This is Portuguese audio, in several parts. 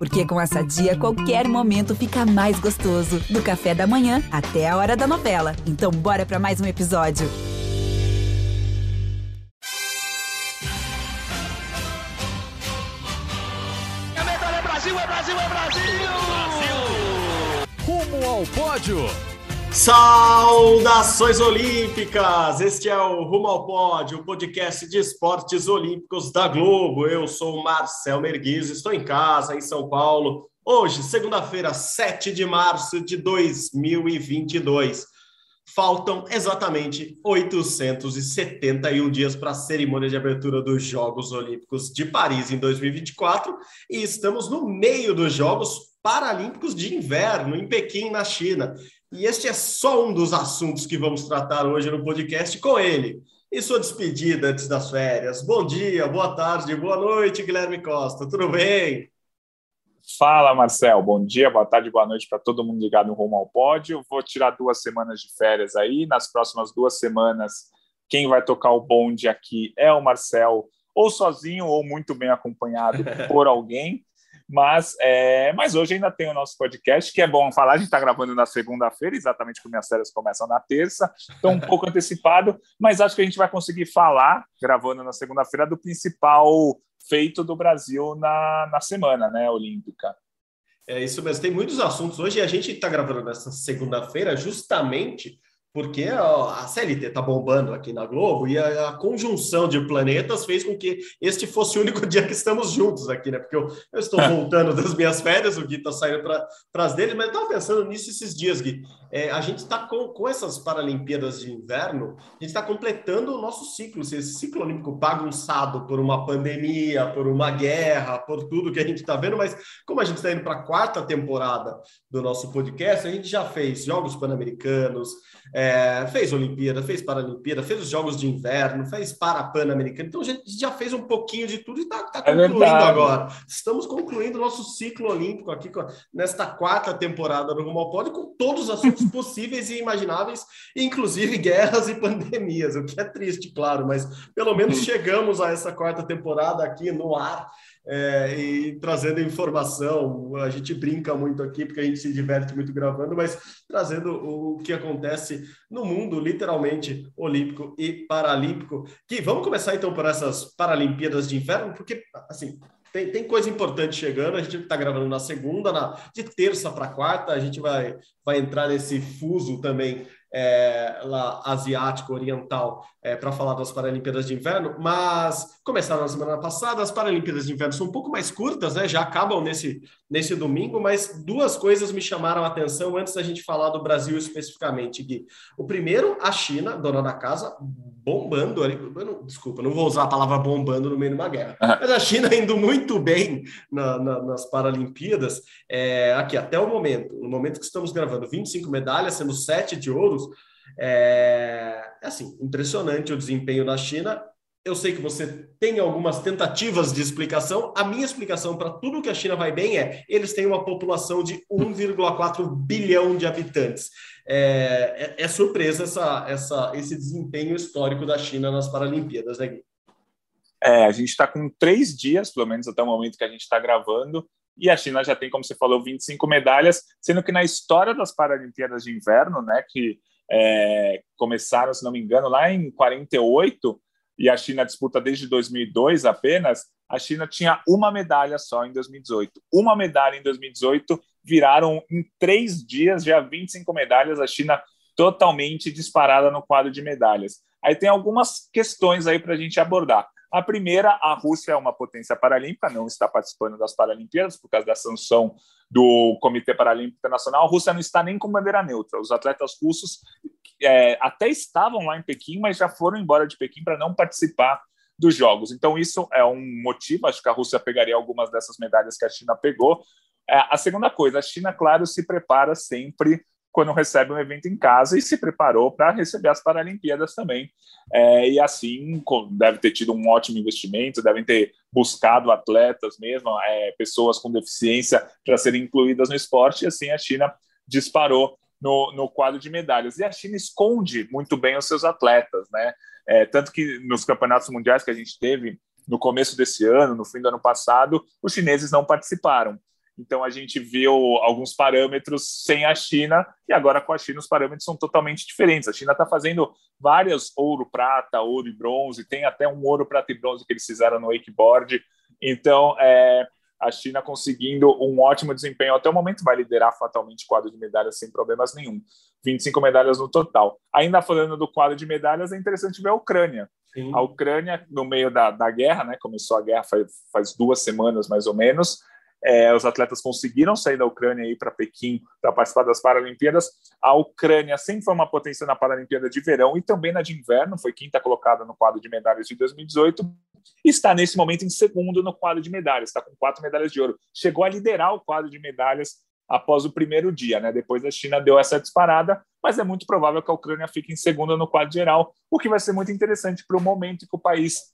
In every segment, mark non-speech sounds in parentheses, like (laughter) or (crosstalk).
Porque com essa dia, qualquer momento fica mais gostoso. Do café da manhã até a hora da novela. Então, bora para mais um episódio. É medalha, é Brasil, é Brasil, é Brasil! Brasil! Rumo ao pódio! Saudações olímpicas! Este é o Rumo ao Pódio, o podcast de esportes olímpicos da Globo. Eu sou Marcel Merguiz, estou em casa, em São Paulo. Hoje, segunda-feira, 7 de março de 2022. Faltam exatamente 871 dias para a cerimônia de abertura dos Jogos Olímpicos de Paris em 2024 e estamos no meio dos Jogos Paralímpicos de Inverno em Pequim, na China. E este é só um dos assuntos que vamos tratar hoje no podcast com ele. E sua despedida antes das férias. Bom dia, boa tarde, boa noite, Guilherme Costa. Tudo bem? Fala, Marcel. Bom dia, boa tarde, boa noite para todo mundo ligado no Rumo ao Pódio. Vou tirar duas semanas de férias aí. Nas próximas duas semanas, quem vai tocar o bonde aqui é o Marcel, ou sozinho ou muito bem acompanhado (laughs) por alguém. Mas, é, mas hoje ainda tem o nosso podcast, que é bom falar. A gente está gravando na segunda-feira, exatamente como minhas férias começam na terça. Estou um pouco antecipado, mas acho que a gente vai conseguir falar, gravando na segunda-feira, do principal feito do Brasil na, na semana né, olímpica. É isso mesmo. Tem muitos assuntos hoje a gente está gravando nessa segunda-feira justamente porque a CLT está bombando aqui na Globo e a, conjunção de planetas fez com que este fosse o único (laughs) dia que estamos juntos aqui, né? Porque eu, eu estou (laughs) voltando das minhas férias, o Gui está saindo para as dele, mas eu estava pensando nisso esses dias, Gui. É, a gente está com, com essas Paralimpíadas de Inverno, a gente está completando o nosso ciclo, esse ciclo olímpico bagunçado por uma pandemia, por uma guerra, por tudo que a gente está vendo, mas como a gente está indo para a quarta temporada do nosso podcast, a gente já fez Jogos Pan-Americanos, é, fez Olimpíada, fez Paralimpíada, fez os Jogos de Inverno, fez Para-Pan-Americano. Então a gente já fez um pouquinho de tudo e está tá é concluindo é agora. Estamos concluindo o nosso ciclo olímpico aqui nesta quarta temporada do Rumo ao Pódio com todos os assuntos possíveis e imagináveis, inclusive guerras e pandemias, o que é triste, claro, mas pelo menos chegamos a essa quarta temporada aqui no ar é, e trazendo informação. A gente brinca muito aqui porque a gente se diverte muito gravando, mas trazendo o que acontece no mundo, literalmente, olímpico e paralímpico. Que vamos começar então por essas Paralimpíadas de Inverno, porque assim. Tem, tem coisa importante chegando. A gente está gravando na segunda, na, de terça para quarta. A gente vai, vai entrar nesse fuso também é, lá asiático, oriental, é, para falar das Paralimpíadas de Inverno, mas começaram na semana passada, as Paralimpíadas de Inverno são um pouco mais curtas, né? Já acabam nesse, nesse domingo, mas duas coisas me chamaram a atenção antes da gente falar do Brasil especificamente, Gui. O primeiro, a China, dona da casa, bombando ali. Não, desculpa, não vou usar a palavra bombando no meio de uma guerra, mas a China (laughs) indo muito bem na, na, nas Paralimpíadas, é, aqui até o momento, no momento que estamos gravando, 25 medalhas, sendo 7 de ouros. É, é assim, impressionante o desempenho da China. Eu sei que você tem algumas tentativas de explicação. A minha explicação para tudo que a China vai bem é: eles têm uma população de 1,4 bilhão de habitantes. É, é, é, surpresa essa, essa, esse desempenho histórico da China nas Paralimpíadas, né, Gui? É, a gente está com três dias, pelo menos até o momento que a gente está gravando, e a China já tem, como você falou, 25 medalhas, sendo que na história das Paralimpíadas de Inverno, né, que é, começaram, se não me engano, lá em 48, e a China disputa desde 2002 apenas, a China tinha uma medalha só em 2018. Uma medalha em 2018 viraram em três dias já 25 medalhas. A China totalmente disparada no quadro de medalhas. Aí tem algumas questões aí para a gente abordar. A primeira, a Rússia é uma potência paralímpica, não está participando das Paralimpíadas por causa da sanção do Comitê Paralímpico Internacional. A Rússia não está nem com bandeira neutra. Os atletas russos é, até estavam lá em Pequim, mas já foram embora de Pequim para não participar dos Jogos. Então, isso é um motivo. Acho que a Rússia pegaria algumas dessas medalhas que a China pegou. É, a segunda coisa, a China, claro, se prepara sempre quando recebe um evento em casa e se preparou para receber as Paralimpíadas também. É, e assim, deve ter tido um ótimo investimento, devem ter buscado atletas mesmo, é, pessoas com deficiência para serem incluídas no esporte, e assim a China disparou no, no quadro de medalhas. E a China esconde muito bem os seus atletas, né? É, tanto que nos campeonatos mundiais que a gente teve no começo desse ano, no fim do ano passado, os chineses não participaram. Então a gente viu alguns parâmetros sem a China e agora com a China os parâmetros são totalmente diferentes. A China está fazendo várias ouro, prata, ouro e bronze, tem até um ouro, prata e bronze que eles fizeram no wakeboard. Então é, a China conseguindo um ótimo desempenho até o momento vai liderar fatalmente o quadro de medalhas sem problemas nenhum. 25 medalhas no total. Ainda falando do quadro de medalhas, é interessante ver a Ucrânia. Sim. A Ucrânia, no meio da, da guerra, né, começou a guerra faz, faz duas semanas mais ou menos, é, os atletas conseguiram sair da Ucrânia e ir para Pequim para participar das Paralimpíadas. A Ucrânia sempre foi uma potência na Paralimpíada de verão e também na de inverno, foi quinta colocada no quadro de medalhas de 2018. Está nesse momento em segundo no quadro de medalhas, está com quatro medalhas de ouro. Chegou a liderar o quadro de medalhas após o primeiro dia, né? Depois a China deu essa disparada, mas é muito provável que a Ucrânia fique em segundo no quadro geral, o que vai ser muito interessante para o momento que o país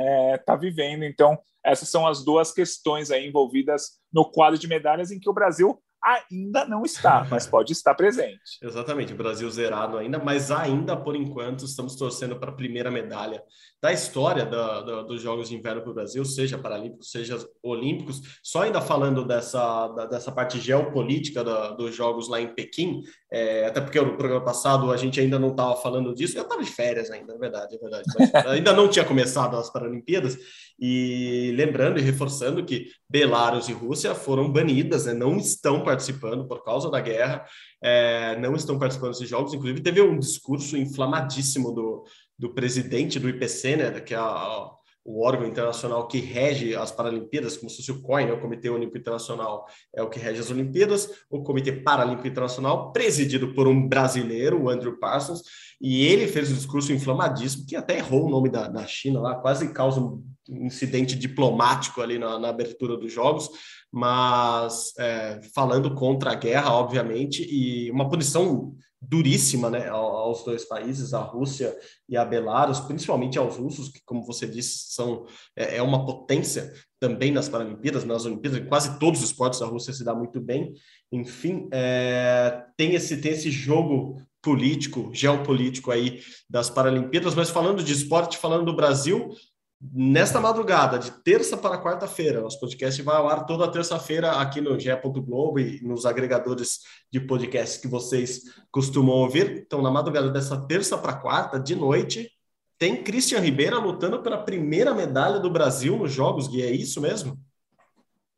está é, tá vivendo. Então, essas são as duas questões aí envolvidas no quadro de medalhas em que o Brasil ainda não está, mas pode estar presente. (laughs) Exatamente, o Brasil zerado ainda, mas ainda por enquanto estamos torcendo para a primeira medalha da história da, da, dos Jogos de Inverno para o Brasil, seja Paralímpicos, seja Olímpicos. Só ainda falando dessa, da, dessa parte geopolítica da, dos Jogos lá em Pequim, é, até porque no programa passado a gente ainda não estava falando disso, eu estava de férias ainda, é verdade, é verdade, (laughs) ainda não tinha começado as Paralimpíadas, e lembrando e reforçando que Belarus e Rússia foram banidas, né, não estão participando por causa da guerra, é, não estão participando desses jogos. Inclusive, teve um discurso inflamadíssimo do, do presidente do IPC, né, que é a, o órgão internacional que rege as Paralimpíadas, como se fosse o COI, né, o Comitê Olímpico Internacional é o que rege as Olimpíadas, o Comitê Paralímpico Internacional, presidido por um brasileiro, o Andrew Parsons, e ele fez um discurso inflamadíssimo, que até errou o nome da, da China lá, quase causa um incidente diplomático ali na, na abertura dos Jogos, mas é, falando contra a guerra, obviamente, e uma punição duríssima né, aos dois países, a Rússia e a Belarus, principalmente aos russos, que, como você disse, são, é, é uma potência também nas Paralimpíadas, nas Olimpíadas, em quase todos os esportes a Rússia se dá muito bem. Enfim, é, tem, esse, tem esse jogo político, geopolítico aí das Paralimpíadas, mas falando de esporte, falando do Brasil, Nesta madrugada, de terça para quarta-feira, nosso podcast vai ao ar toda terça-feira aqui no GE. Globo e nos agregadores de podcast que vocês costumam ouvir. Então, na madrugada dessa terça para quarta, de noite, tem Christian Ribeira lutando pela primeira medalha do Brasil nos Jogos, Gui, é isso mesmo?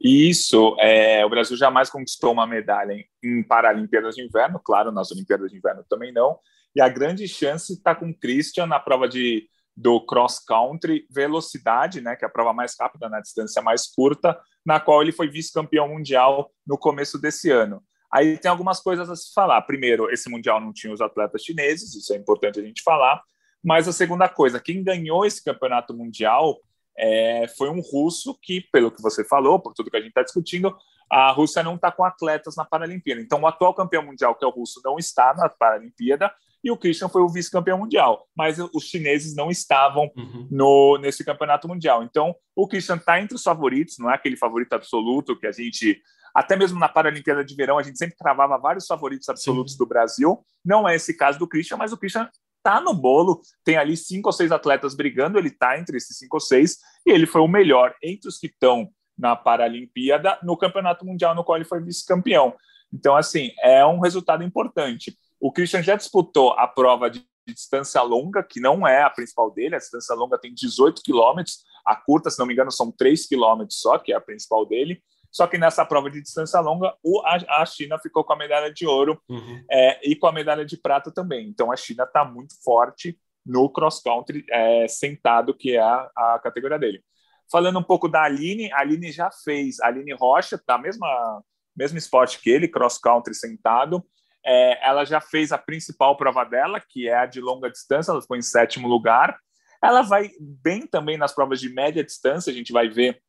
Isso, é, o Brasil jamais conquistou uma medalha em, em Paralimpíadas de Inverno, claro, nas Olimpíadas de Inverno também não, e a grande chance está com o Christian na prova de do cross country velocidade, né, que é a prova mais rápida na distância mais curta, na qual ele foi vice-campeão mundial no começo desse ano. Aí tem algumas coisas a se falar. Primeiro, esse mundial não tinha os atletas chineses, isso é importante a gente falar. Mas a segunda coisa, quem ganhou esse campeonato mundial é, foi um russo que, pelo que você falou, por tudo que a gente está discutindo, a Rússia não está com atletas na Paralimpíada. Então, o atual campeão mundial, que é o russo, não está na Paralimpíada e o Christian foi o vice-campeão mundial, mas os chineses não estavam uhum. no, nesse campeonato mundial. Então, o Christian está entre os favoritos, não é aquele favorito absoluto que a gente, até mesmo na Paralimpíada de Verão, a gente sempre travava vários favoritos absolutos Sim. do Brasil. Não é esse caso do Christian, mas o Christian está no bolo, tem ali cinco ou seis atletas brigando, ele está entre esses cinco ou seis, e ele foi o melhor entre os que estão na Paralimpíada, no Campeonato Mundial, no qual ele foi vice-campeão. Então, assim, é um resultado importante. O Christian já disputou a prova de distância longa, que não é a principal dele, a distância longa tem 18 quilômetros, a curta, se não me engano, são 3 quilômetros só, que é a principal dele. Só que nessa prova de distância longa, a China ficou com a medalha de ouro uhum. é, e com a medalha de prata também. Então a China está muito forte no cross-country é, sentado, que é a, a, categoria dele. Falando um pouco da Aline, a Aline já fez, a Aline Rocha, tá mesma mesmo esporte que ele, cross-country sentado, é, ela já fez a principal prova dela, que é a de longa distância, ela ficou em sétimo lugar. Ela vai bem também nas provas de média distância, a gente vai ver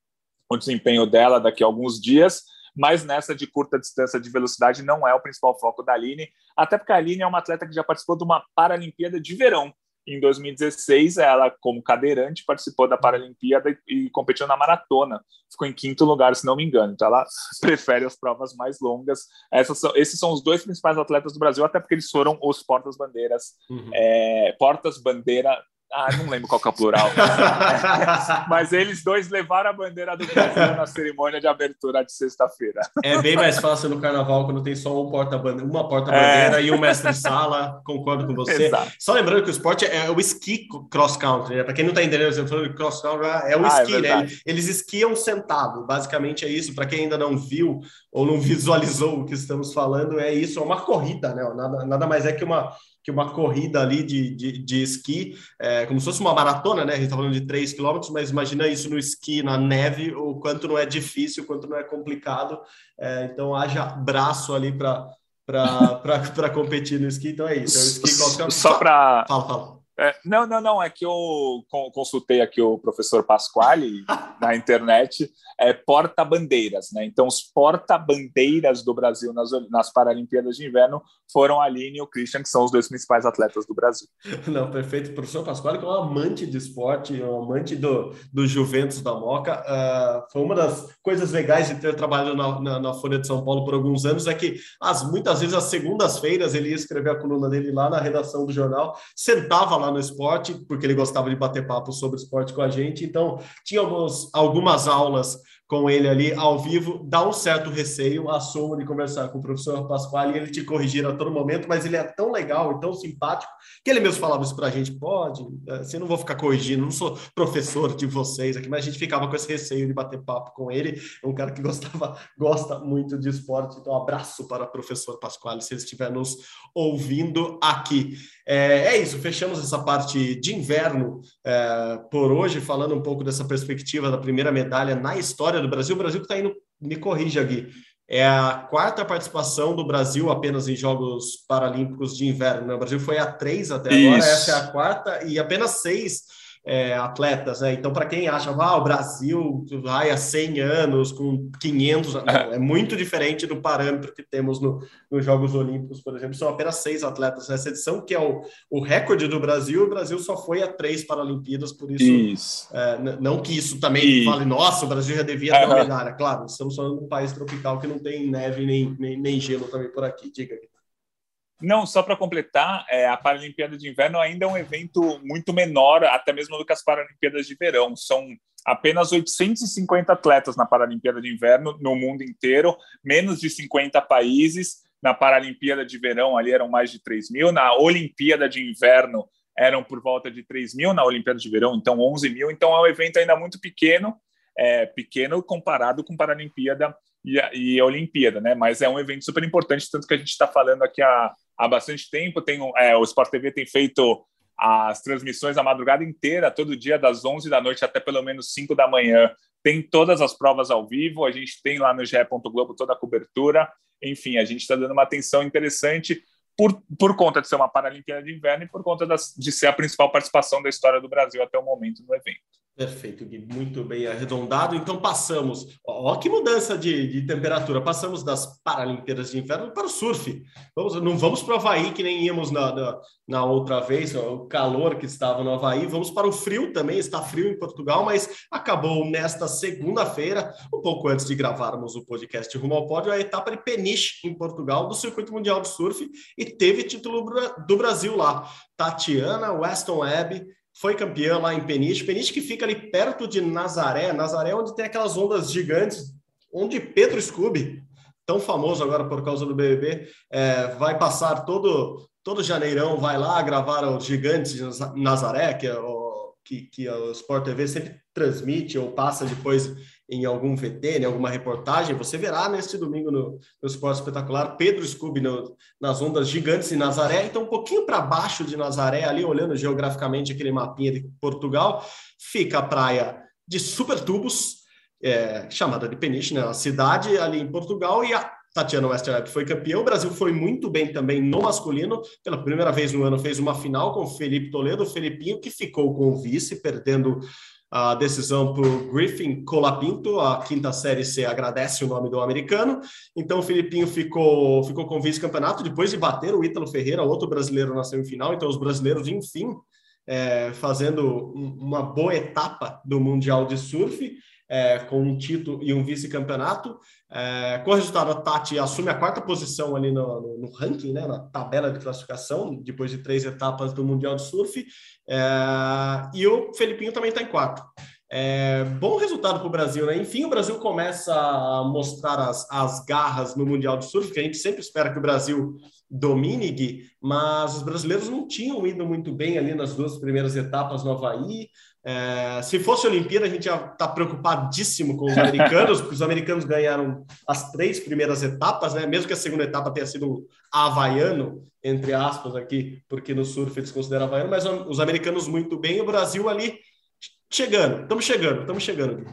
o desempenho dela daqui a alguns dias, mas nessa de curta distância de velocidade não é o principal foco da Aline, até porque a Aline é uma atleta que já participou de uma Paralimpíada de verão, em 2016, ela, como cadeirante, participou da Paralimpíada e, competiu na maratona. Ficou em quinto lugar, se não me engano. Então, ela (laughs) prefere as provas mais longas. São, esses são os dois principais atletas do Brasil, até porque eles foram os portas-bandeiras, uhum. é, portas-bandeira Ah, não lembro qual é o plural. (laughs) Mas eles dois levaram a bandeira do Brasil na cerimônia de abertura de sexta-feira. É bem mais fácil no carnaval quando tem só um porta uma porta-bandeira é. e um mestre-sala. Concordo com você. Exato. Só lembrando que o esporte é o esqui cross-country. Né? Para quem não está entendendo, eu falando cross-country é o ah, esqui, é né? Eles esquiam sentado. Basicamente é isso. Para quem ainda não viu ou não visualizou o que estamos falando, é isso. É uma corrida, né? Nada, nada mais é que uma que uma corrida ali de, de, de esqui, é, como se fosse uma maratona, né? A gente está falando de 3 quilômetros, mas imagina isso no esqui, na neve, o quanto não é difícil, o quanto não é complicado. É, então, haja braço ali para (laughs) competir no esqui, então é isso. É o esqui Só para. Fala, fala. É, não, não, não. É que eu consultei aqui o professor Pasquale (laughs) na internet. É porta-bandeiras, né? Então, os porta-bandeiras do Brasil nas, nas Paralimpíadas de Inverno foram a Aline e o Christian, que são os dois principais atletas do Brasil. (laughs) Não, perfeito. O professor Pasquale, que é um amante de esporte, um amante do, do Juventus da Moca, uh, foi uma das coisas legais de ter trabalhado na, na, na, Folha de São Paulo por alguns anos, é que as, muitas vezes, às segundas-feiras, ele ia escrever a coluna dele lá na redação do jornal, sentava lá no esporte, porque ele gostava de bater papo sobre esporte com a gente. Então, alguns, algumas aulas com ele ali ao vivo, dá um certo receio, assumo de conversar com o professor Pasquale e ele te corrigir a todo momento, mas ele é tão legal e tão simpático que ele mesmo falava isso para a gente, pode, assim, não vou ficar corrigindo, não sou professor de vocês aqui, mas a gente ficava com esse receio de bater papo com ele, é um cara que gostava, (laughs) gosta muito de esporte, então um abraço para o professor Pasquale, se ele estiver nos ouvindo aqui. É, é isso, fechamos essa parte de inverno é, por hoje, falando um pouco dessa perspectiva da primeira medalha na história do Brasil. O Brasil que está indo, me corrija, Gui, é a quarta participação do Brasil apenas em Jogos Paralímpicos de Inverno. Né? O Brasil foi a três até agora, essa é a quarta, e apenas seis é, atletas, né? Então, para quem acha, ah, o Brasil vai há 100 anos com 500, não, é muito diferente do parâmetro que temos no, nos Jogos Olímpicos, por exemplo, são apenas seis atletas nessa edição, que é o, o recorde do Brasil, o Brasil só foi a três Paralimpíadas, por isso, isso. É, não que isso também e... fale, nossa, o Brasil já devia ter uma medalha, claro, estamos falando de um país tropical que não tem neve nem, nem, nem gelo também por aqui, diga aqui. Não, só para completar, é, a Paralimpíada de Inverno ainda é um evento muito menor, até mesmo do que as Paralimpíadas de Verão. São apenas 850 atletas na Paralimpíada de Inverno no mundo inteiro, menos de 50 países. Na Paralimpíada de Verão, ali eram mais de 3 mil. Na Olimpíada de Inverno, eram por volta de 3 mil. Na Olimpíada de Verão, então 11 mil. Então é um evento ainda muito pequeno, é, pequeno comparado com Paralimpíada e a, e a Olimpíada, né? Mas é um evento super importante, tanto que a gente está falando aqui há, há bastante tempo. Tem, é, o Sport TV tem feito as transmissões a madrugada inteira, todo dia, das 11 da noite até pelo menos 5 da manhã. Tem todas as provas ao vivo, a gente tem lá no GE. Globo toda a cobertura. Enfim, a gente está dando uma atenção interessante por, por conta de ser uma Paralimpíada de Inverno e por conta das, de ser a principal participação da história do Brasil até o momento no evento. Perfeito, Gui, muito bem arredondado. Então passamos, ó, que mudança de, de, temperatura, passamos das Paralimpíadas de Inverno para o surf. Vamos, não vamos para o Havaí, que nem íamos na, na, na, outra vez, ó, o calor que estava no Havaí. Vamos para o frio também, está frio em Portugal, mas acabou nesta segunda-feira, um pouco antes de gravarmos o podcast Rumo ao Pódio, a etapa de Peniche, em Portugal, do Circuito Mundial de Surf, e teve título do Brasil lá. Tatiana Weston Webb foi campeã lá em Peniche. Peniche que fica ali perto de Nazaré. Nazaré onde tem aquelas ondas gigantes, onde Pedro Scooby, tão famoso agora por causa do BBB, é, vai passar todo, todo janeirão, vai lá gravar os Gigantes de Nazaré, que, é o, que, que o Sport TV sempre transmite ou passa depois em algum VT, em alguma reportagem, você verá neste domingo no, no Esporte Espetacular Pedro Scooby no, nas ondas gigantes em Nazaré. Então, um pouquinho para baixo de Nazaré, ali olhando geograficamente aquele mapinha de Portugal, fica a praia de Supertubos, é, chamada de Peniche, né? a cidade ali em Portugal, e a Tatiana Westerweb foi campeã. O Brasil foi muito bem também no masculino. Pela primeira vez no ano fez uma final com o Felipe Toledo, o Felipinho, que ficou com o vice, perdendo a decisão por Griffin Colapinto, a quinta série C agradece o nome do americano. Então o Filipinho ficou, ficou com vice-campeonato depois de bater o Ítalo Ferreira, outro brasileiro na semifinal. Então os brasileiros, enfim, é, fazendo uma boa etapa do Mundial de Surf. É, com um título e um vice-campeonato. É, com o resultado, a Tati assume a quarta posição ali no, no, no, ranking, né, na tabela de classificação, depois de três etapas do Mundial de Surf. É, e o Felipinho também está em quarto. É, bom resultado para o Brasil, né? Enfim, o Brasil começa a mostrar as, as garras no Mundial de Surf, que a gente sempre espera que o Brasil domine, Gui, mas os brasileiros não tinham ido muito bem ali nas duas primeiras etapas no Havaí. É, se fosse Olimpíada, a gente já está preocupadíssimo com os americanos, porque os americanos ganharam as três primeiras etapas, né? Mesmo que a segunda etapa tenha sido havaiano, entre aspas, aqui, porque no surf eles consideram havaiano, mas os americanos muito bem, o Brasil ali chegando, estamos chegando, estamos chegando.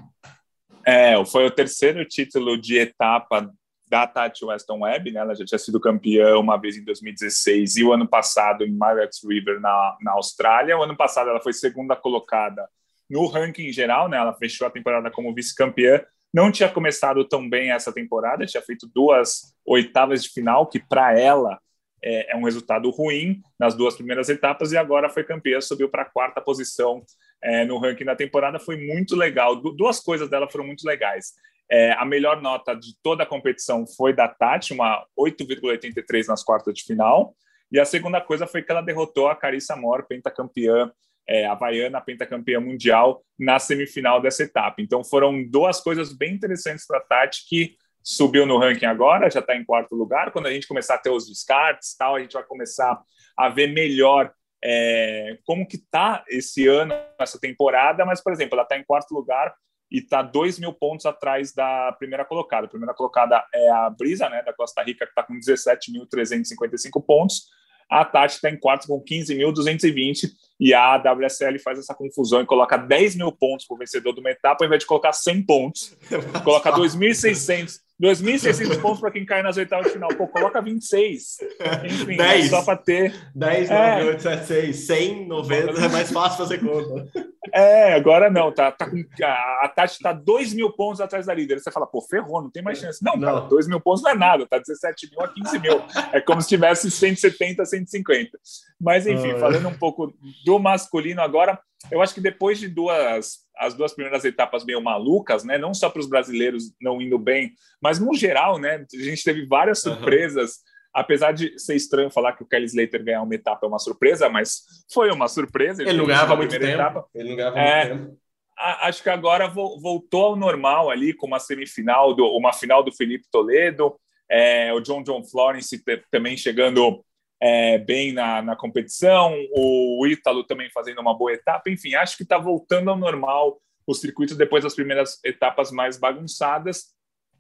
É, foi o terceiro título de etapa da Tati Weston Webb, né? Ela já tinha sido campeã uma vez em 2016 e o ano passado em Myrex River na, na Austrália. O ano passado ela foi segunda colocada no ranking geral, né? Ela fechou a temporada como vice-campeã. Não tinha começado tão bem essa temporada, tinha feito duas oitavas de final, que para ela é, é, um resultado ruim nas duas primeiras etapas, e agora foi campeã, subiu para a quarta posição é, no ranking da temporada foi muito legal. Du duas coisas dela foram muito legais. É, a melhor nota de toda a competição foi da Tati, uma 8,83 nas quartas de final. E a segunda coisa foi que ela derrotou a Carissa Mor, pentacampeã é, havaiana, pentacampeã mundial, na semifinal dessa etapa. Então foram duas coisas bem interessantes para a Tati que subiu no ranking agora, já está em quarto lugar. Quando a gente começar a ter os descartes, tal, a gente vai começar a ver melhor é, como que está esse ano, essa temporada, mas, por exemplo, ela está em quarto lugar e está 2 mil pontos atrás da primeira colocada. A primeira colocada é a Brisa, né, da Costa Rica, que está com 17.355 pontos. A Tati está em quarto com 15.220 e a WSL faz essa confusão e coloca 10 mil pontos para o vencedor de uma etapa, ao invés de colocar 100 pontos, (laughs) coloca 2.600 2.600 pontos para quem cai nas oitavas de final. Pô, coloca 26. Enfim, 10. É só para ter. 10, 9, 8, 7, 6. 100, 90 é mais fácil fazer conta. É, agora não. Tá, tá com, a, a Tati está 2 mil pontos atrás da líder. Você fala, pô, ferrou, não tem mais chance. Não, não. cara, 2 mil pontos não é nada. Tá 17 mil a 15 mil. É como se tivesse 170, 150. Mas, enfim, ah, falando um pouco do masculino agora, eu acho que depois de duas as duas primeiras etapas meio malucas, né? Não só para os brasileiros não indo bem, mas no geral, né? A gente teve várias surpresas. Uhum. Apesar de ser estranho falar que o Kelly Slater ganhar uma etapa é uma surpresa, mas foi uma surpresa. Ele, ele não ganhava muito tempo. Etapa. Ele não ganhava é, muito tempo. Acho que agora voltou ao normal ali com uma semifinal, do, uma final do Felipe Toledo, é, o John John Florence também chegando é, bem na, na competição, o Ítalo também fazendo uma boa etapa, enfim, acho que está voltando ao normal o circuito depois das primeiras etapas mais bagunçadas,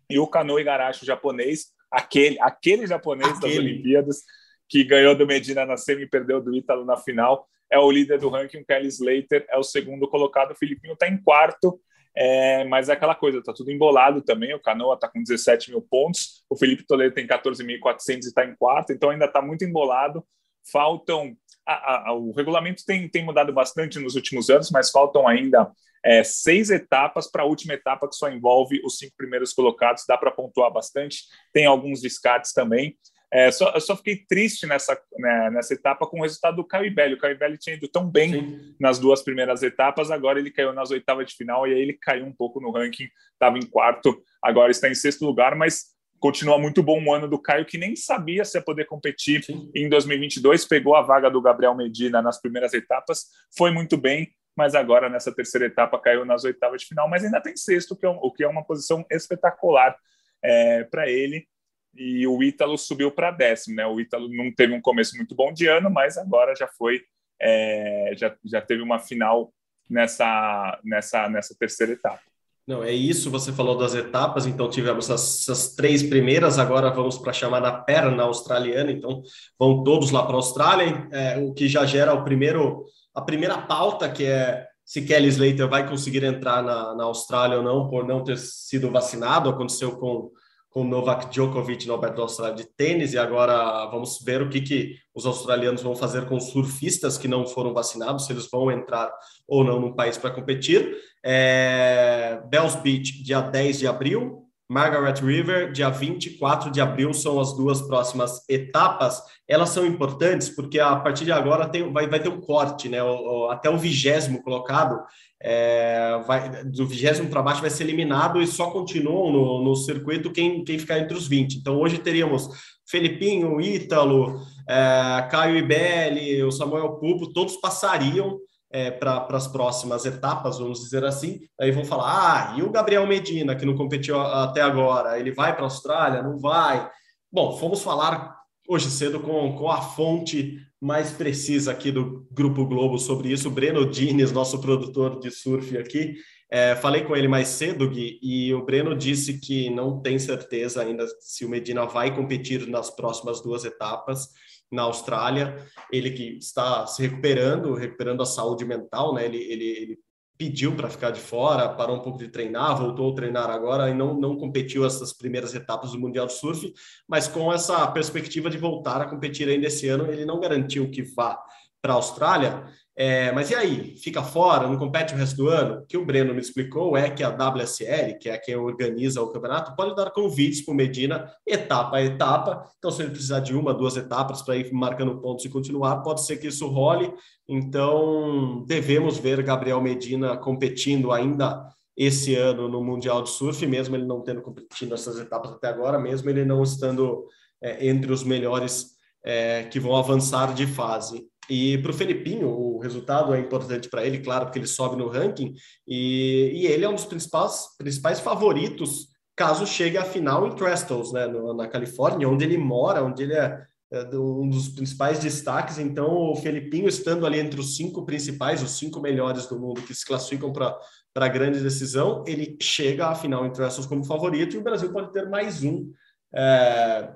e o canoe garacho japonês, aquele, aquele japonês aquele. das Olimpíadas, que ganhou do Medina na semi e perdeu do Ítalo na final, é o líder do ranking, o Kelly Slater é o segundo colocado, o Filipinho está em quarto, é, mas é aquela coisa, tá tudo embolado também. O Canoa tá com 17 mil pontos, o Felipe Toledo tem 14.400 e está em quarto, então ainda está muito embolado. Faltam. A, a, o regulamento tem, tem mudado bastante nos últimos anos, mas faltam ainda é, seis etapas para a última etapa que só envolve os cinco primeiros colocados. Dá para pontuar bastante, tem alguns descartes também. É, só, eu só fiquei triste nessa, né, nessa etapa com o resultado do Caio Belli. O Caio Belli tinha ido tão bem Sim. nas duas primeiras etapas, agora ele caiu nas oitavas de final e aí ele caiu um pouco no ranking, estava em quarto, agora está em sexto lugar, mas continua muito bom o ano do Caio, que nem sabia se ia poder competir Sim. em 2022, pegou a vaga do Gabriel Medina nas primeiras etapas, foi muito bem, mas agora nessa terceira etapa caiu nas oitavas de final, mas ainda tem sexto, que é, o que é uma posição espetacular é, para ele e o Ítalo subiu para décimo, né? O Ítalo não teve um começo muito bom de ano, mas agora já foi, é, já, já teve uma final nessa, nessa, nessa terceira etapa. Não, é isso, você falou das etapas, então tivemos essas três primeiras, agora vamos para a chamada perna australiana, então vão todos lá para a Austrália, é, o que já gera o primeiro, a primeira pauta, que é se Kelly Slater vai conseguir entrar na, na Austrália ou não, por não ter sido vacinado, aconteceu com com Novak Djokovic no Aberto Austrália de tênis, e agora vamos ver o que, que os australianos vão fazer com surfistas que não foram vacinados, se eles vão entrar ou não no país para competir. É, Bells Beach, dia 10 de abril, Margaret River, dia 24 de abril, são as duas próximas etapas. Elas são importantes porque a partir de agora tem, vai, vai ter um corte, né? O, o, até o vigésimo colocado, é, vai, do vigésimo para baixo vai ser eliminado e só continuam no, no circuito quem, quem ficar entre os 20. Então hoje teríamos Felipinho, Ítalo, é, Caio Ibelli, o Samuel Pupo, todos passariam é, para as próximas etapas, vamos dizer assim. Aí vão falar: ah, e o Gabriel Medina, que não competiu até agora, ele vai para a Austrália? Não vai? Bom, fomos falar hoje cedo com, com a fonte mais precisa aqui do Grupo Globo sobre isso, Breno Dines, nosso produtor de surf aqui. É, falei com ele mais cedo, Gui, e o Breno disse que não tem certeza ainda se o Medina vai competir nas próximas duas etapas na Austrália, ele que está se recuperando, recuperando a saúde mental, né? Ele, ele, ele pediu para ficar de fora, parou um pouco de treinar, voltou a treinar agora e não, não competiu essas primeiras etapas do Mundial de Surf, mas com essa perspectiva de voltar a competir ainda esse ano, ele não garantiu que vá para a Austrália, é, mas e aí? Fica fora? Não compete o resto do ano? O que o Breno me explicou é que a WSL, que é quem organiza o campeonato, pode dar convites para o Medina etapa a etapa. Então, se ele precisar de uma, duas etapas para ir marcando pontos e continuar, pode ser que isso role. Então, devemos ver Gabriel Medina competindo ainda esse ano no Mundial de Surf, mesmo ele não tendo competido nessas etapas até agora, mesmo ele não estando é, entre os melhores é, que vão avançar de fase. E para o Felipinho, o resultado é importante para ele, claro, porque ele sobe no ranking, e, e ele é um dos principais, principais favoritos caso chegue à final em Trestles, né, no, na Califórnia, onde ele mora, onde ele é, é, um dos principais destaques. Então, o Felipinho estando ali entre os cinco principais, os cinco melhores do mundo que se classificam para a grande decisão, ele chega à final em Trestles como favorito e o Brasil pode ter mais um. É,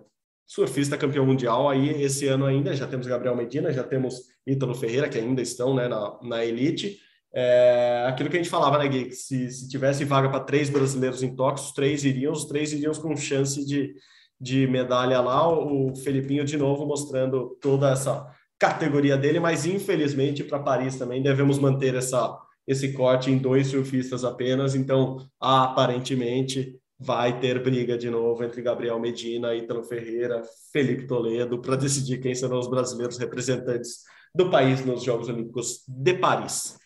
surfista campeão mundial aí esse ano ainda. Já temos Gabriel Medina, já temos Ítalo Ferreira, que ainda estão né, na, na elite. É, aquilo que a gente falava, né, Gui? Se, se tivesse vaga para três brasileiros em os três iriam, os três iriam com chance de, de medalha lá. O Felipinho, de novo, mostrando toda essa categoria dele, mas infelizmente para Paris também devemos manter essa, esse corte em dois surfistas apenas. Então, aparentemente, vai ter briga de novo entre Gabriel Medina, Ítalo Ferreira, Felipe Toledo, para decidir quem serão os brasileiros representantes do país nos Jogos Olímpicos de Paris.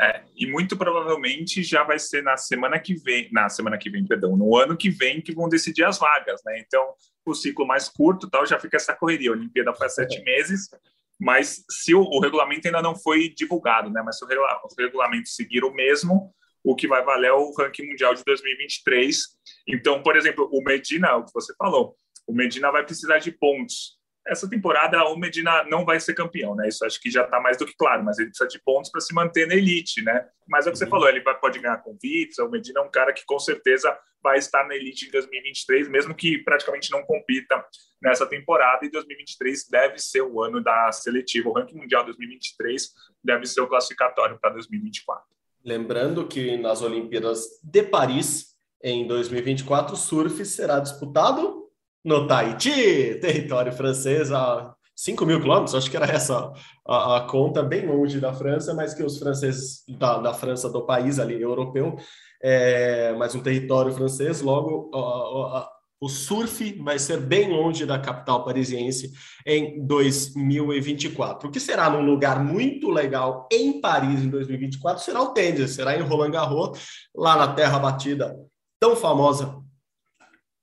É, e muito provavelmente já vai ser na semana que vem, na semana que vem, perdão, no ano que vem que vão decidir as vagas, né? Então, o ciclo mais curto, tal, já fica essa correria. A Olimpíada há sete é. meses, mas se o, o, regulamento ainda não foi divulgado, né? Mas se o, o regulamento seguir o mesmo, o que vai valer é o ranking mundial de 2023. Então, por exemplo, o Medina, o que você falou, o Medina vai precisar de pontos. Essa temporada o Medina não vai ser campeão, né? Isso acho que já está mais do que claro, mas ele precisa de pontos para se manter na elite, né? Mas é o que você uhum. falou, ele vai, pode ganhar convites. O Medina é um cara que com certeza vai estar na elite em 2023, mesmo que praticamente não compita nessa temporada. E 2023 deve ser o ano da seletiva. O ranking mundial 2023 deve ser o classificatório para 2024. Lembrando que nas Olimpíadas de Paris, em 2024, o surf será disputado no Tahiti, território francês, a 5 mil quilômetros, acho que era essa a, a, conta, bem longe da França, mas que os franceses da, da França, do país ali europeu, é, mas um território francês, logo a, o surf vai ser bem longe da capital parisiense em 2024. O que será num lugar muito legal em Paris em 2024 será o tênis, será em Roland Garros, lá na terra batida tão famosa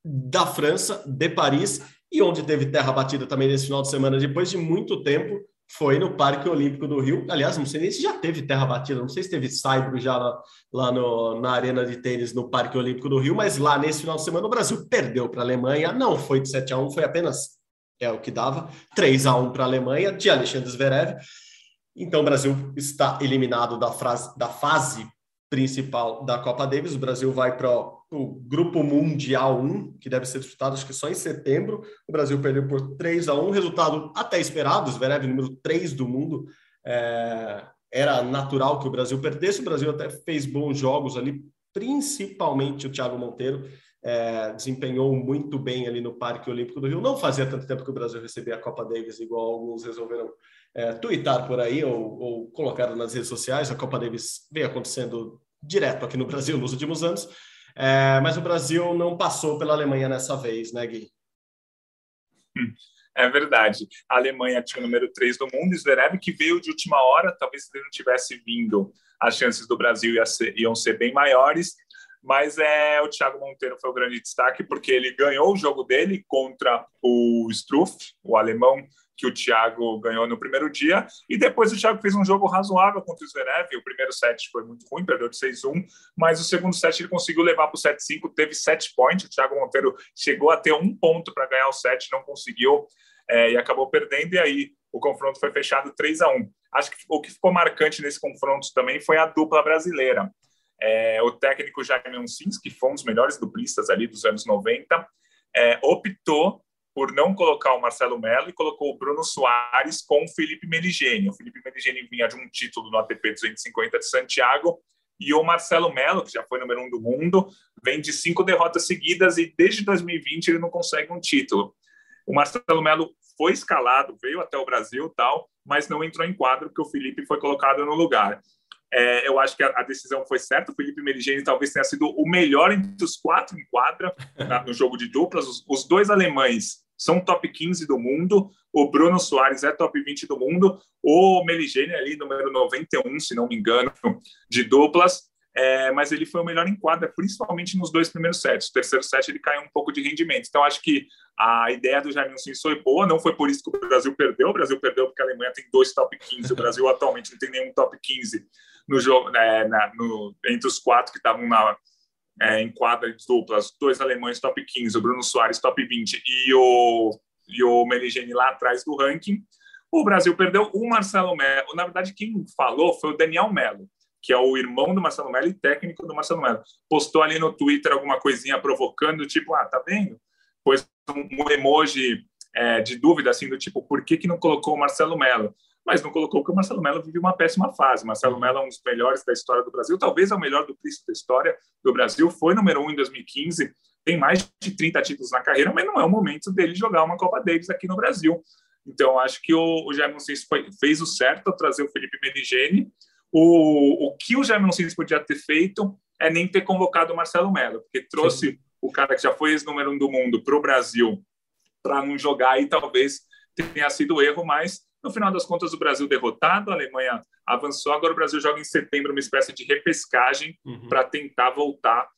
da França, de Paris, e onde teve terra batida também nesse final de semana, depois de muito tempo, foi no Parque Olímpico do Rio. Aliás, não sei nem se já teve terra batida, não sei se teve saibro já lá, lá no, na arena de tênis no Parque Olímpico do Rio, mas lá nesse final de semana o Brasil perdeu para a Alemanha, não foi de 7 a 1, foi apenas é o que dava, 3 a 1 para a Alemanha de Alexandre Zverev. Então o Brasil está eliminado da, frase, da fase principal da Copa Davis. O Brasil vai para o Grupo Mundial 1, que deve ser disputado acho que só em setembro. O Brasil perdeu por 3 a 1 resultado até esperado, Zverev número 3 do mundo. É, era natural que o Brasil perdesse, o Brasil até fez bons jogos ali, principalmente o Thiago Monteiro, é, desempenhou muito bem ali no Parque Olímpico do Rio. Não fazia tanto tempo que o Brasil recebia a Copa Davis, igual alguns resolveram é, por aí ou, ou colocar nas redes sociais. A Copa Davis vem acontecendo direto aqui no Brasil nos últimos anos. É, mas o Brasil não passou pela Alemanha nessa vez, né, Gui? Hum, é verdade. A Alemanha tinha o número 3 do mundo, Zverev, que veio de última hora. Talvez se ele não tivesse vindo, as chances do Brasil iam ser, iam ser bem maiores. Mas é, o Thiago Monteiro foi o grande destaque, porque ele ganhou o jogo dele contra o Struff, o alemão, que o Thiago ganhou no primeiro dia, e depois o Thiago fez um jogo razoável contra o Zverev, o primeiro set foi muito ruim, perdeu de 6-1, mas o segundo set ele conseguiu levar para o 7-5, teve set point, o Thiago Monteiro chegou a ter um ponto para ganhar o set, não conseguiu, é, e acabou perdendo, e aí o confronto foi fechado 3 a 1 Acho que o que ficou marcante nesse confronto também foi a dupla brasileira. É, o técnico Jaime Uncins, que foi um dos melhores duplistas ali dos anos 90, é, optou por não colocar o Marcelo Melo e colocou o Bruno Soares com o Felipe Meligeni. O Felipe Meligeni vinha de um título no ATP 250 de Santiago e o Marcelo Melo, que já foi número um do mundo, vem de cinco derrotas seguidas e desde 2020 ele não consegue um título. O Marcelo Melo foi escalado, veio até o Brasil tal, mas não entrou em quadro porque o Felipe foi colocado no lugar. É, eu acho que a, a, decisão foi certa. O Felipe Merigeni talvez tenha sido o melhor entre os quatro em quadra na, no jogo de duplas. Os, os, dois alemães são top 15 do mundo. O Bruno Soares é top 20 do mundo. O Meligeni ali, número 91, se não me engano, de duplas. É, mas ele foi o melhor em quadra, principalmente nos dois primeiros sets. O terceiro set ele caiu um pouco de rendimento. Então, acho que a ideia do Sim foi boa. Não foi por isso que o Brasil perdeu. O Brasil perdeu porque a Alemanha tem dois top 15. O Brasil atualmente não tem nenhum top 15 no jogo, né, na, no, entre os quatro que estavam na, é, em quadra de duplas, dois alemães top 15, o Bruno Soares top 20 e o, e o Meligeni lá atrás do ranking. O Brasil perdeu o Marcelo Melo. Na verdade, quem falou foi o Daniel Melo, que é o irmão do Marcelo Melo e técnico do Marcelo Melo. Postou ali no Twitter alguma coisinha provocando, tipo, ah, tá vendo? Pois um emoji é, de dúvida, assim, do tipo, por que, que não colocou o Marcelo Melo? Mas não colocou que o Marcelo Melo vive uma péssima fase. Marcelo Melo é um dos melhores da história do Brasil, talvez é o melhor do da história do Brasil, foi número um em 2015, tem mais de 30 títulos na carreira, mas não é o momento dele jogar uma Copa Davis aqui no Brasil. Então, acho que o, o Jaime fez o certo ao trazer o Felipe Meligeni. O, o que o Jaime Cis podia ter feito é nem ter convocado o Marcelo Melo, porque trouxe Sim. o cara que já foi ex-número um do mundo para o Brasil para não jogar e talvez tenha sido erro, mas no final das contas, o Brasil derrotado, a Alemanha avançou. Agora o Brasil joga em setembro uma espécie de repescagem uhum. para tentar voltar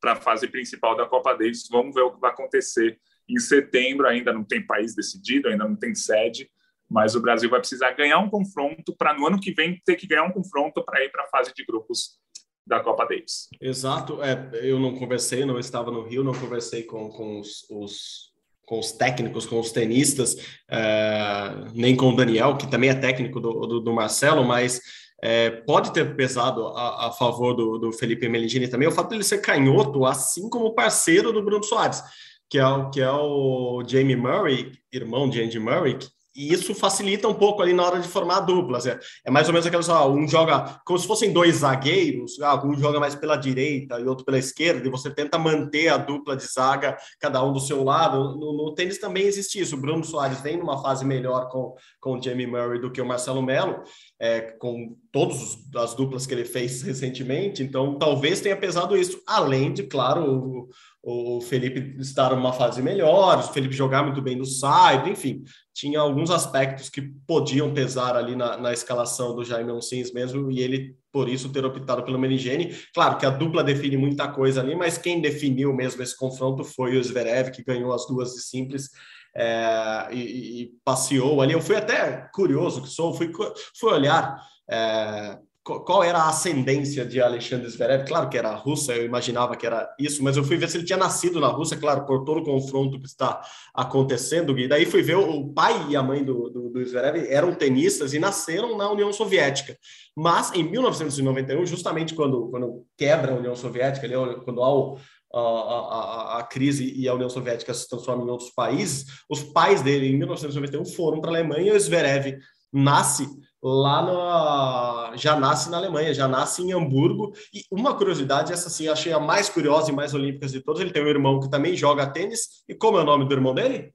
para a fase principal da Copa Davis. Vamos ver o que vai acontecer em setembro. Ainda não tem país decidido, ainda não tem sede, mas o Brasil vai precisar ganhar um confronto para no ano que vem ter que ganhar um confronto para ir para a fase de grupos da Copa Davis. Exato. É, eu não conversei, não estava no Rio, não conversei com, com os, os com os técnicos, com os tenistas, uh, nem com o Daniel, que também é técnico do, do, do Marcelo, mas é, pode ter pesado a, a favor do, do, Felipe Meligini também o fato de ele ser canhoto, assim como parceiro do Bruno Soares, que é o, que é o Jamie Murray, irmão de Andy Murray, e isso facilita um pouco ali na hora de formar duplas. É, é mais ou menos aquela, só, um joga como se fossem dois zagueiros, ah, um joga mais pela direita e outro pela esquerda, e você tenta manter a dupla de zaga, cada um do seu lado. No, no tênis também existe isso. O Bruno Soares vem numa fase melhor com, com o Jamie Murray do que o Marcelo Melo, é, com todas as duplas que ele fez recentemente, então talvez tenha pesado isso, além de, claro, o, o Felipe estar numa fase melhor, o Felipe jogar muito bem no side, enfim, tinha alguns aspectos que podiam pesar ali na, na escalação do Jaime Onsins mesmo, e ele, por isso, ter optado pelo Merigene. Claro que a dupla define muita coisa ali, mas quem definiu mesmo esse confronto foi o Zverev, que ganhou as duas de simples, é, e, e, passeou ali. Eu fui até curioso que sou, fui, fui olhar é, qual era a ascendência de Alexandre Zverev. Claro que era a Rússia, eu imaginava que era isso, mas eu fui ver se ele tinha nascido na Rússia, claro, por todo o confronto que está acontecendo. E daí fui ver o pai e a mãe do, do, do Zverev eram tenistas e nasceram na União Soviética. Mas em 1991, justamente quando, quando quebra a União Soviética, quando há o, a, a, crise e a União Soviética se transforma em outros países, os pais dele, em 1991, foram para a Alemanha e o Zverev nasce lá no, já nasce na Alemanha, já nasce em Hamburgo. E uma curiosidade, essa sim, achei a mais curiosa e mais olímpica de todas. Ele tem um irmão que também joga tênis. E como é o nome do irmão dele?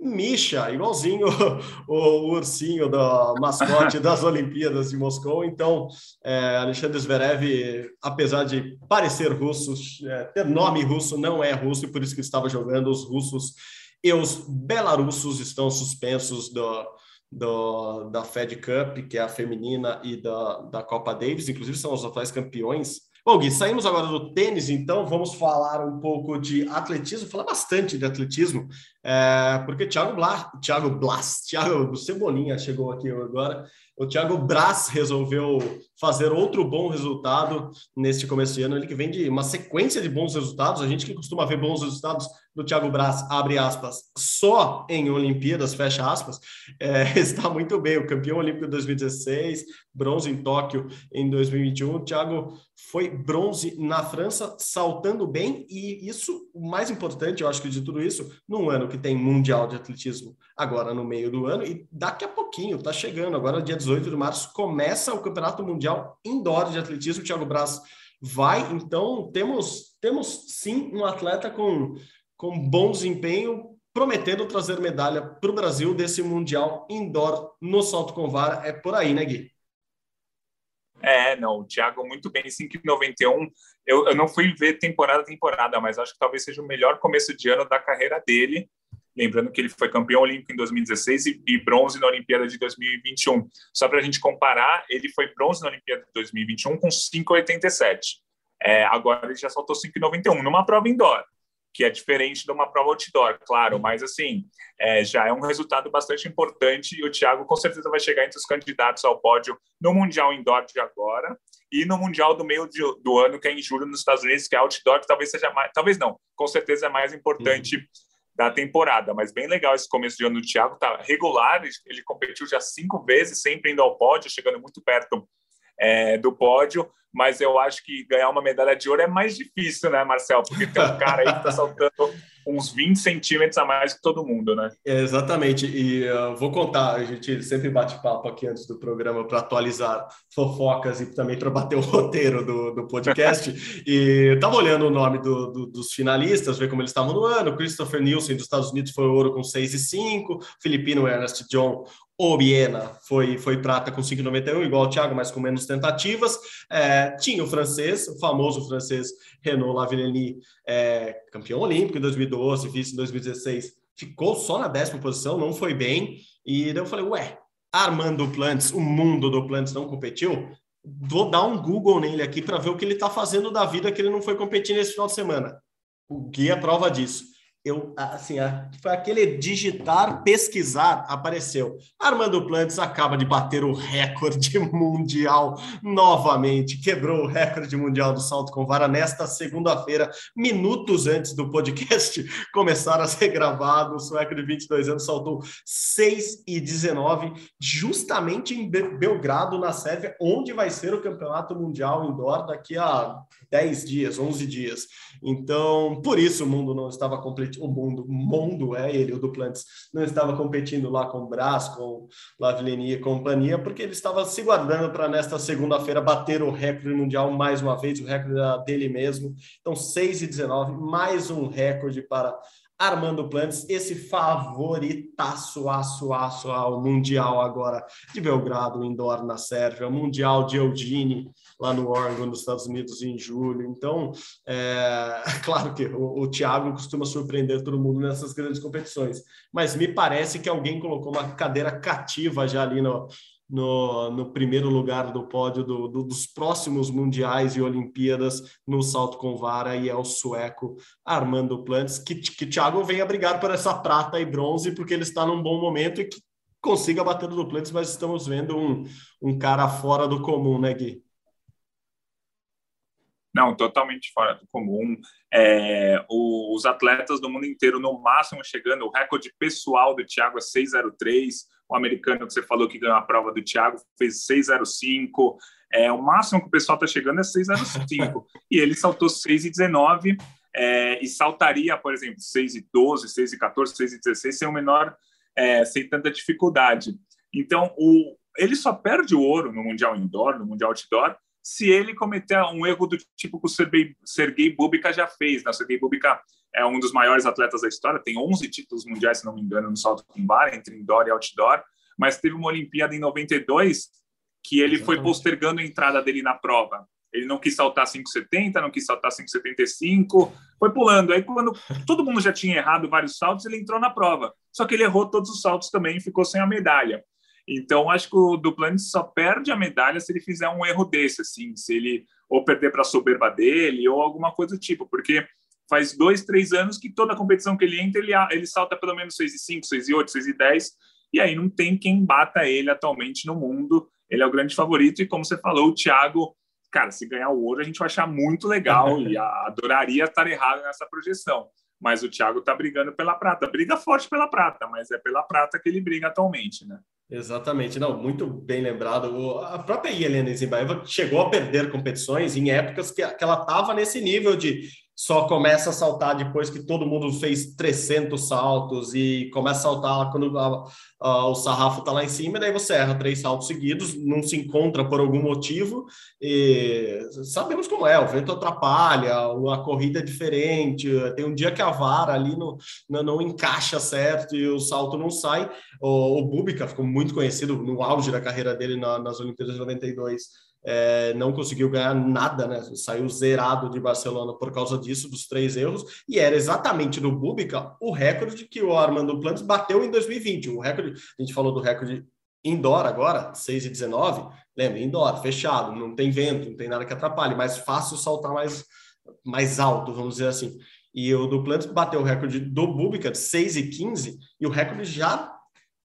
Misha, igualzinho (laughs) o, o ursinho do mascote (laughs) das Olimpíadas de Moscou. Então, é, Alexandre Zverev, apesar de parecer russo, é, ter nome russo, não é russo, e por isso que estava jogando. Os russos e os belarussos estão suspensos do, do, da Fed Cup, que é a feminina, e da, da Copa Davis, inclusive são os atuais campeões Bom, Gui, saímos agora do tênis, então vamos falar um pouco de atletismo, falar bastante de atletismo, é, porque Thiago Blas, Thiago Blas, Thiago Cebolinha chegou aqui agora, o Thiago Braz resolveu fazer outro bom resultado neste começo de ano. Ele que vem de uma sequência de bons resultados. A gente que costuma ver bons resultados do Thiago Braz, abre aspas, só em Olimpíadas, fecha aspas, é, (laughs) está muito bem. O campeão olímpico de 2016, bronze em Tóquio em 2021. O Thiago foi bronze na França, saltando bem. E isso, o mais importante, eu acho que de tudo isso, num ano que tem Mundial de Atletismo agora no meio do ano. E daqui a pouquinho, está chegando, agora dia 18 de março, começa o Campeonato Mundial Indoor de Atletismo. Thiago Braz vai, então temos, temos sim um atleta com, com bom desempenho, prometendo trazer medalha para o Brasil desse Mundial Indoor no salto com vara. É por aí, né, Gui? É, não, o Thiago muito bem, 5,91. Eu, eu não fui ver temporada a temporada, mas acho que talvez seja o melhor começo de ano da carreira dele. Lembrando que ele foi campeão olímpico em 2016 e, e bronze na Olimpíada de 2021. Só para a gente comparar, ele foi bronze na Olimpíada de 2021 com 5,87. É, agora ele já saltou 5,91 numa prova indoor, que é diferente de uma prova outdoor, claro, mas assim, é, já é um resultado bastante importante e o Thiago com certeza vai chegar entre os candidatos ao pódio no Mundial Indoor de agora e no Mundial do meio de, do ano, que é em julho nos Estados Unidos, que é outdoor, que talvez seja mais, talvez não, com certeza é mais importante uhum da temporada. Mas bem legal esse começo de ano do Thiago, tá regular, ele competiu já cinco vezes, sempre indo ao pódio, chegando muito perto é, do pódio, mas eu acho que ganhar uma medalha de ouro é mais difícil, né, Marcel? Porque tem um cara aí que está saltando uns 20 centímetros a mais que todo mundo, né? É, exatamente, e uh, vou contar, a gente sempre bate papo aqui antes do programa para atualizar fofocas e também para bater o (laughs) roteiro do, do podcast, e estava olhando o nome do, do, dos finalistas, ver como eles estavam no ano, Christopher Nielsen dos Estados Unidos foi ouro com 6 e 5, filipino Ernest John Obiena foi, foi prata com 5,91, igual o Thiago, mas com menos tentativas. É, tinha o francês, o famoso francês Renaud Lavillenie, é, campeão olímpico em 2012, vice em 2016, ficou só na décima posição, não foi bem. E daí eu falei, ué, Armando Plantes, o mundo do Plantes não competiu? Vou dar um Google nele aqui para ver o que ele está fazendo da vida que ele não foi competir nesse final de semana. O guia é prova disso eu assim, foi aquele digitar, pesquisar, apareceu. Armando Plantes acaba de bater o recorde (laughs) mundial novamente, quebrou o recorde mundial do salto com vara nesta segunda-feira, minutos antes do podcast (laughs) começar a ser gravado. O sueco de 22 anos saltou 6 e 19, justamente em Belgrado, na Sérvia, onde vai ser o campeonato mundial indoor daqui a 10 dias, 11 dias. Então, por isso o mundo não estava competindo, o mundo, mundo é ele, o Duplantis, não estava competindo lá com o Brás, com Lavillenie e companhia, porque ele estava se guardando para nesta segunda-feira bater o recorde mundial mais uma vez, o recorde dele mesmo. Então, 6 e 19, mais um recorde para Armando Plantes, esse favoritaço, aço, aço ao Mundial agora de Belgrado, indoor na Sérvia, Mundial de Eugene, lá no Oregon, nos Estados Unidos, em julho. Então, é (laughs) claro que o, o Thiago costuma surpreender todo mundo nessas grandes competições, mas me parece que alguém colocou uma cadeira cativa já ali no, no, no primeiro lugar do pódio do, do, dos próximos mundiais e Olimpíadas no salto com vara e é o sueco Armando Plantes, que, que Thiago venha brigar por essa prata e bronze, porque ele está num bom momento e que consiga bater o Duplantis, mas estamos vendo um, um cara fora do comum, né, Gui? Não, totalmente fora do comum. É, os atletas do mundo inteiro, no máximo, chegando. O recorde pessoal do Thiago é 6,03. O americano que você falou que ganhou a prova do Thiago fez 6,05. É, o máximo que o pessoal está chegando é 6,05. (laughs) e ele saltou 6,19. É, e saltaria, por exemplo, 6,12, 6,14, 6,16 sem o menor, é, sem tanta dificuldade. Então, o, ele só perde o ouro no Mundial Indoor, no Mundial Outdoor, se ele cometer um erro do tipo que o Sergei, Sergei já fez. Né? O Sergei Bubika é um dos maiores atletas da história, tem 11 títulos mundiais, se não me engano, no salto com barra, entre indoor e outdoor, mas teve uma Olimpíada em 92 que ele Exatamente. foi postergando a entrada dele na prova. Ele não quis saltar 5,70, não quis saltar 5,75, foi pulando. Aí, quando todo mundo já tinha errado vários saltos, ele entrou na prova. Só que ele errou todos os saltos também e ficou sem a medalha. Então, acho que o Duplantis só perde a medalha se ele fizer um erro desse, assim, se ele ou perder para a soberba dele ou alguma coisa do tipo, porque faz dois, três anos que toda competição que ele entra, ele, ele salta pelo menos 6,5, 6,8, 6,10, e aí não tem quem bata ele atualmente no mundo. Ele é o grande favorito, e como você falou, o Thiago cara, se ganhar o ouro, a gente vai achar muito legal (laughs) e adoraria estar errado nessa projeção. Mas o Thiago está brigando pela prata. Briga forte pela prata, mas é pela prata que ele briga atualmente, né? Exatamente, não, muito bem lembrado. A própria Helena Zimbaeva chegou a perder competições em épocas que, que ela estava nesse nível de só começa a saltar depois que todo mundo fez 300 saltos e começa a saltar quando a, a, o sarrafo está lá em cima, e daí você erra três saltos seguidos, não se encontra por algum motivo, e sabemos como é, o vento atrapalha, a corrida é diferente, tem um dia que a vara ali não, não, não encaixa certo e o salto não sai. O, o Bubica ficou muito conhecido no auge da carreira dele na, nas Olimpíadas de 92, é, não conseguiu ganhar nada, né? Saiu zerado de Barcelona por causa disso, dos três erros, e era exatamente no Búbica o recorde que o Armando Plantes bateu em 2020. O recorde, a gente falou do recorde indoor agora, 6 e 19, lembra, indoor, fechado, não tem vento, não tem nada que atrapalhe, mais fácil saltar mais, mais alto, vamos dizer assim. E o Duplantis bateu o recorde do Búbica de 6 e 15, e o recorde já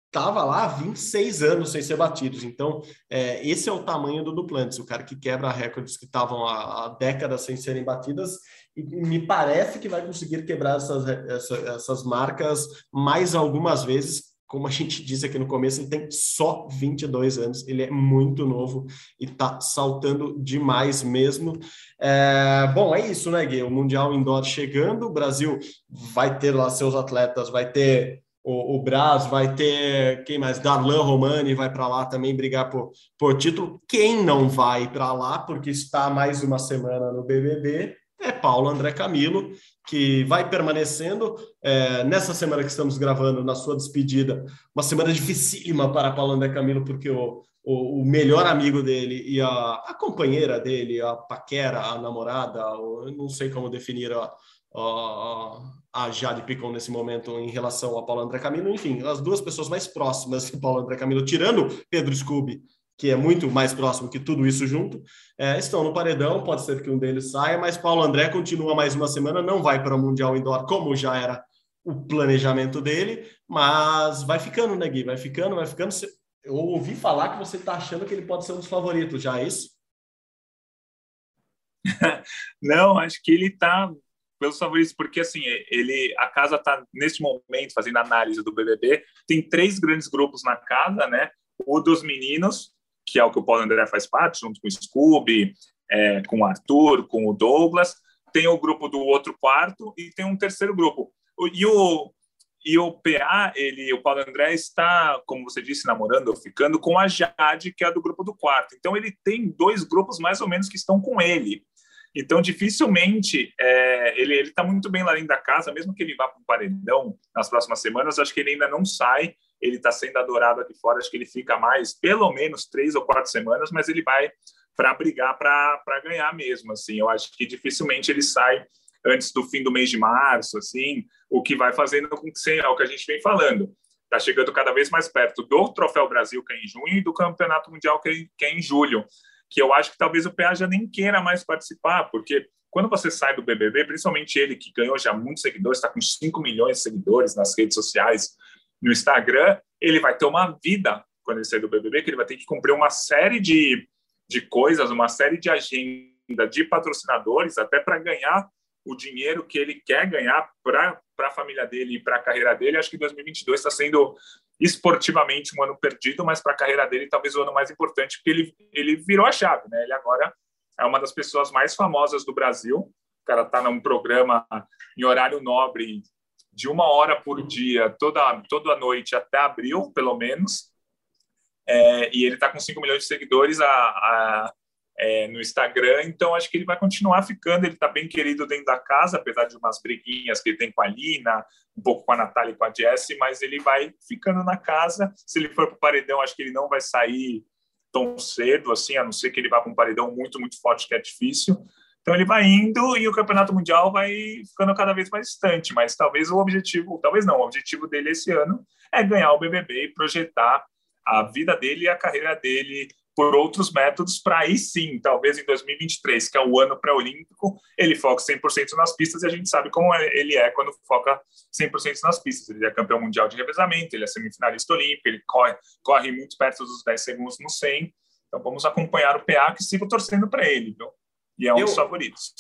estava lá há 26 anos sem ser batidos. Então, é, esse é o tamanho do Duplantis, o cara que quebra recordes que estavam há, há, décadas sem serem batidas, e me parece que vai conseguir quebrar essas, essa, essas marcas mais algumas vezes. Como a gente disse aqui no começo, ele tem só 22 anos, ele é muito novo e está saltando demais mesmo. É, bom, é isso, né, Gui? O Mundial Indoor chegando, o Brasil vai ter lá seus atletas, vai ter o, o Braz, vai ter quem mais? Darlan Romani vai para lá também brigar por, por título. Quem não vai para lá, porque está mais uma semana no BBB, é Paulo André Camilo, que vai permanecendo. É, nessa semana que estamos gravando, na sua despedida, uma semana dificílima para Paulo André Camilo, porque o, o, o melhor amigo dele e a, a, companheira dele, a paquera, a namorada, eu não sei como definir a, a, Jade Picon nesse momento em relação a Paulo André Camilo. Enfim, as duas pessoas mais próximas de Paulo André Camilo, tirando Pedro Scooby, que é muito mais próximo que tudo isso junto, é, estão no paredão. Pode ser que um deles saia, mas Paulo André continua mais uma semana, não vai para o Mundial Indoor, como já era o planejamento dele, mas vai ficando, né, Gui? Vai ficando, vai ficando. Eu ouvi falar que você está achando que ele pode ser um dos favoritos, já é isso? (laughs) Não, acho que ele está pelos favoritos, porque assim, ele, a casa está neste momento fazendo análise do BBB, tem três grandes grupos na casa, né? O dos meninos, que é o que o Paulo André faz parte, junto com o Scooby, é, com o Arthur, com o Douglas. Tem o grupo do outro quarto e tem um terceiro grupo. E o, e o PA, ele, o Paulo André está, como você disse, namorando ou ficando com a Jade, que é do grupo do quarto. Então ele tem dois grupos mais ou menos que estão com ele. Então, dificilmente é, ele está muito bem lá dentro da casa, mesmo que ele vá para o paredão nas próximas semanas, acho que ele ainda não sai. Ele está sendo adorado aqui fora, acho que ele fica mais, pelo menos três ou quatro semanas, mas ele vai para brigar para ganhar mesmo. Assim, eu acho que dificilmente ele sai antes do fim do mês de março, assim, o que vai fazendo com que é o que a gente vem falando. Está chegando cada vez mais perto do Troféu Brasil, que é em junho, e do Campeonato Mundial, que é, que é em julho que eu acho que talvez o PA já nem queira mais participar, porque quando você sai do BBB, principalmente ele que ganhou já muitos seguidores, está com 5 milhões de seguidores nas redes sociais, no Instagram, ele vai ter uma vida quando ele sair do BBB, que ele vai ter que cumprir uma série de, de coisas, uma série de agenda de patrocinadores, até para ganhar o dinheiro que ele quer ganhar para a família dele e para a carreira dele. Acho que 2022 está sendo esportivamente um ano perdido, mas para a carreira dele talvez o ano mais importante, porque ele, ele virou a chave, né? Ele agora é uma das pessoas mais famosas do Brasil. O cara está num programa em horário nobre de uma hora por dia, toda, toda noite até abril, pelo menos. É, e ele está com 5 milhões de seguidores. A, a, é, no Instagram, então acho que ele vai continuar ficando. Ele está bem querido dentro da casa, apesar de umas briguinhas que ele tem com a Lina, um pouco com a Natália e com a Jessie, mas ele vai ficando na casa. Se ele for para o paredão, acho que ele não vai sair tão cedo, assim, a não ser que ele vá para um paredão muito, muito forte, que é difícil. Então ele vai indo e o campeonato mundial vai ficando cada vez mais distante. Mas talvez o objetivo, talvez não, o objetivo dele esse ano é ganhar o BBB e projetar a vida dele e a carreira dele por outros métodos para aí sim, talvez em 2023, que é o ano pré-olímpico, ele foca 100% nas pistas e a gente sabe como é, ele é quando foca 100% nas pistas. Ele é campeão mundial de revezamento, ele é semifinalista olímpico, ele corre, corre muito perto dos 10 segundos no 100. Então vamos acompanhar o PA que sigo torcendo para ele, viu? E é um eu, dos favoritos.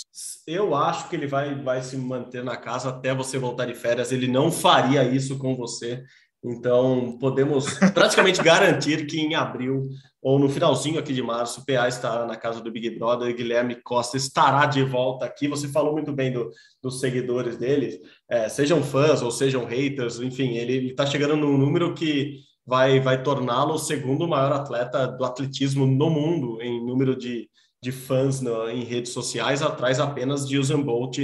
Eu acho que ele vai, vai se manter na casa até você voltar de férias. Ele não faria isso com você. Então, podemos praticamente (laughs) garantir que em abril ou no finalzinho aqui de março, o PA estará na casa do Big Brother, Guilherme Costa estará de volta aqui. Você falou muito bem do, dos seguidores dele, é, sejam fãs ou sejam haters, enfim, ele está chegando num número que vai, vai torná-lo o segundo maior atleta do atletismo no mundo em número de, de fãs no, em redes sociais, atrás apenas de Usain Bolt,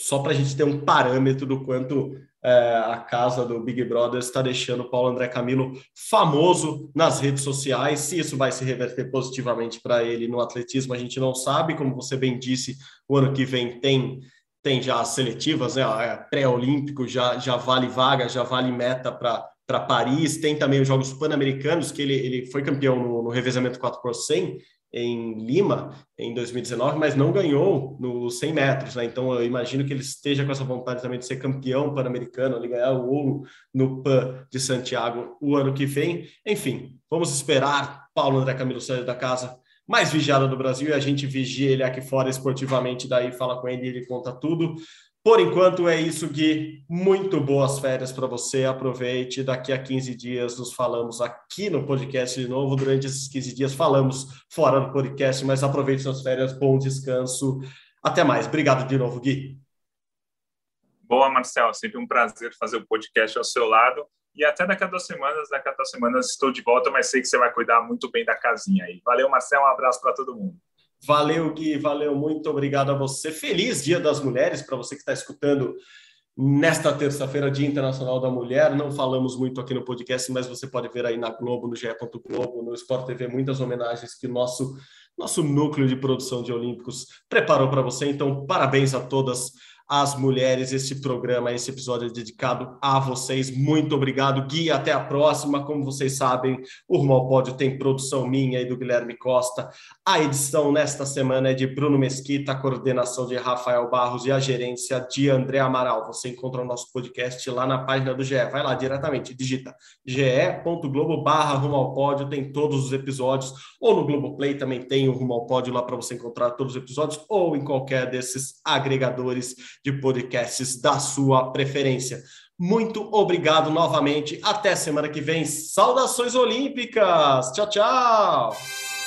só para a gente ter um parâmetro do quanto a casa do Big Brother está deixando o Paulo André Camilo famoso nas redes sociais. Se isso vai se reverter positivamente para ele no atletismo, a gente não sabe. Como você bem disse, o ano que vem tem tem já as seletivas, né? É pré-olímpico já, já vale vaga, já vale meta para Paris. Tem também os Jogos Pan-Americanos, que ele, ele foi campeão no, no revezamento 4 por 100 em Lima em 2019, mas não ganhou nos 100 metros, né? Então eu imagino que ele esteja com essa vontade também de ser campeão pan-americano, ali ganhar o ouro no PAN de Santiago o ano que vem. Enfim, vamos esperar Paulo André Camilo sair da casa mais vigiada do Brasil e a gente vigia ele aqui fora esportivamente, daí fala com ele, ele conta tudo. Por enquanto é isso, Gui. Muito boas férias para você. Aproveite. Daqui a 15 dias nos falamos aqui no podcast de novo. Durante esses 15 dias falamos fora do podcast, mas aproveite suas férias. Bom descanso. Até mais. Obrigado de novo, Gui. Boa, Marcel. Sempre um prazer fazer o podcast ao seu lado. E até daqui a duas semanas, daqui a duas semanas estou de volta, mas sei que você vai cuidar muito bem da casinha aí. Valeu, Marcel. Um abraço para todo mundo. Valeu, Gui, valeu, muito obrigado a você. Feliz Dia das Mulheres para você que está escutando nesta terça-feira, Dia Internacional da Mulher. Não falamos muito aqui no podcast, mas você pode ver aí na Globo, no GE. Globo, no Sport TV, muitas homenagens que o nosso, nosso núcleo de produção de Olímpicos preparou para você. Então, parabéns a todas as mulheres. Esse programa, esse episódio é dedicado a vocês. Muito obrigado, Gui. Até a próxima. Como vocês sabem, o Rumo ao Pódio tem produção minha e do Guilherme Costa. A edição nesta semana é de Bruno Mesquita, a coordenação de Rafael Barros e a gerência de André Amaral. Você encontra o nosso podcast lá na página do GE. Vai lá diretamente, digita ge.globo barra Rumo ao Pódio, tem todos os episódios. Ou no Globoplay também tem o Rumo ao Pódio lá para você encontrar todos os episódios, ou em qualquer desses agregadores de podcasts da sua preferência. Muito obrigado novamente. Até semana que vem. Saudações olímpicas. Tchau, tchau.